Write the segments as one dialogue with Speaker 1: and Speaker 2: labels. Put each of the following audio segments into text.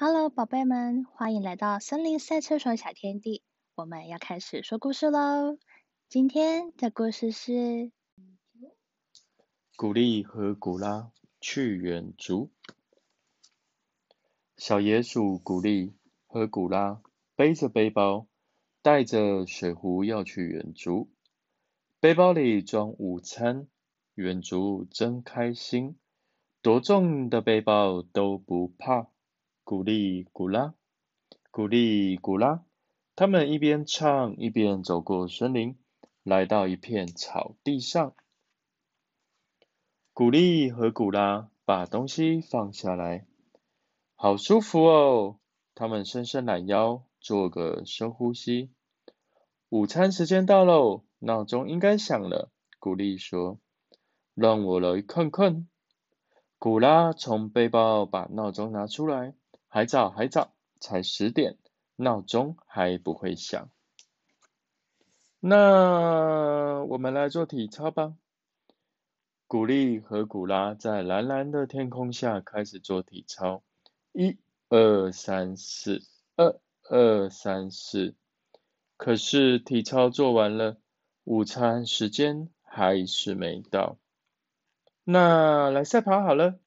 Speaker 1: Hello，宝贝们，欢迎来到森林赛车手小天地。我们要开始说故事喽。今天的故事是
Speaker 2: 古丽和古拉去远足。小野鼠古丽和古拉背着背包，带着水壶要去远足。背包里装午餐，远足真开心，多重的背包都不怕。古丽古拉，古丽古拉，他们一边唱一边走过森林，来到一片草地上。古丽和古拉把东西放下来，好舒服哦！他们伸伸懒腰，做个深呼吸。午餐时间到喽，闹钟应该响了。古丽说：“让我来看看。”古拉从背包把闹钟拿出来。还早，还早，才十点，闹钟还不会响。那我们来做体操吧。古丽和古拉在蓝蓝的天空下开始做体操，一、二、三、四，二、二、三、四。可是体操做完了，午餐时间还是没到。那来赛跑好了。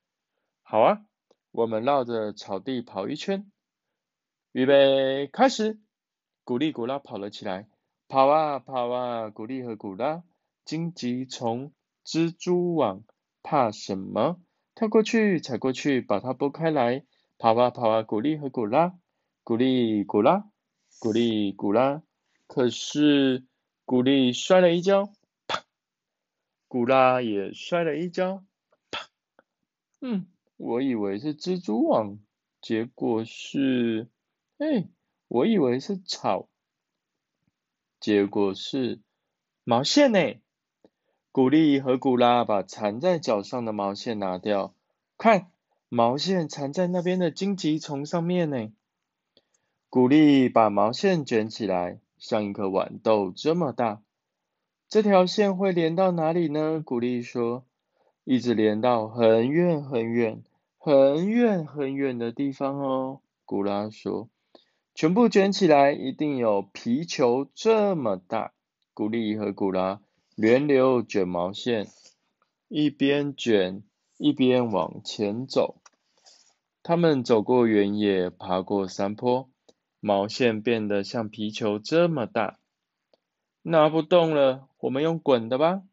Speaker 2: 好啊。我们绕着草地跑一圈，预备开始！古丽古拉跑了起来，跑啊跑啊，古丽和古拉，荆棘丛、蜘蛛网，怕什么？跳过去，踩过去，把它拨开来，跑啊跑啊，古丽和古拉，古丽古拉，古丽古拉。可是古丽摔了一跤，啪！古拉也摔了一跤，啪！嗯。我以为是蜘蛛网，结果是，哎，我以为是草，结果是毛线呢。古丽和古拉把缠在脚上的毛线拿掉，看，毛线缠在那边的荆棘丛上面呢。古丽把毛线卷起来，像一颗豌豆这么大。这条线会连到哪里呢？古丽说，一直连到很远很远。很远很远的地方哦，古拉说，全部卷起来一定有皮球这么大。古丽和古拉轮流卷毛线，一边卷一边往前走。他们走过原野，爬过山坡，毛线变得像皮球这么大。拿不动了，我们用滚的吧，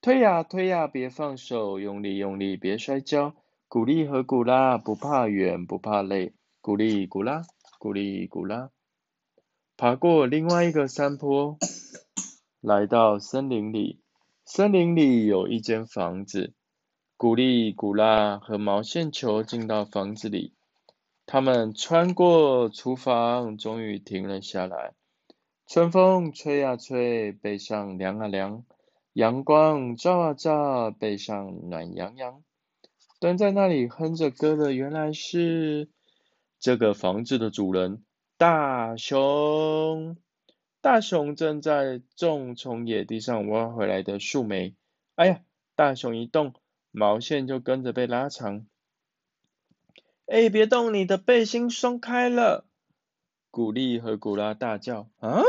Speaker 2: 推呀推呀，别放手，用力用力，别摔跤。古丽和古拉不怕远，不怕累。古丽古拉，古丽古拉，爬过另外一个山坡，来到森林里。森林里有一间房子。古丽古拉和毛线球进到房子里。他们穿过厨房，终于停了下来。春风吹啊吹，背上凉啊凉。阳光照啊照，背上暖洋洋。蹲在那里哼着歌的原来是这个房子的主人大熊。大熊正在种从野地上挖回来的树莓。哎呀，大熊一动，毛线就跟着被拉长。哎，别动，你的背心松开了！古丽和古拉大叫。啊！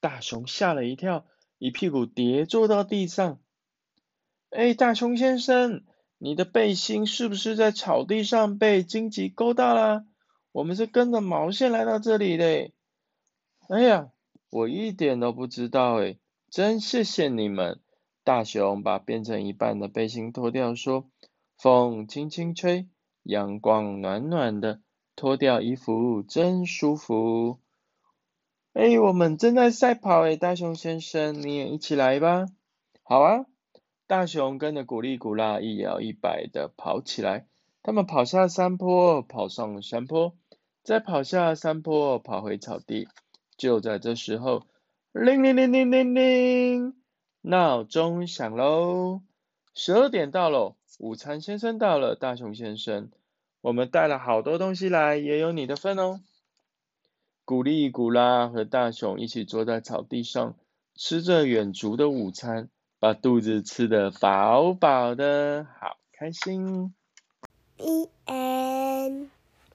Speaker 2: 大熊吓了一跳，一屁股跌坐到地上。哎，大熊先生。你的背心是不是在草地上被荆棘勾到了？我们是跟着毛线来到这里的。哎呀，我一点都不知道哎，真谢谢你们。大熊把变成一半的背心脱掉，说：“风轻轻吹，阳光暖暖的，脱掉衣服真舒服。”哎，我们正在赛跑哎，大熊先生，你也一起来吧。好啊。大熊跟着古力古拉一摇一摆的跑起来，他们跑下山坡，跑上山坡，再跑下山坡，跑回草地。就在这时候，铃铃铃铃铃铃，闹钟响喽！十二点到了，午餐先生到了。大熊先生，我们带了好多东西来，也有你的份哦。古力古拉和大熊一起坐在草地上，吃着远足的午餐。把肚子吃的饱饱的好开心。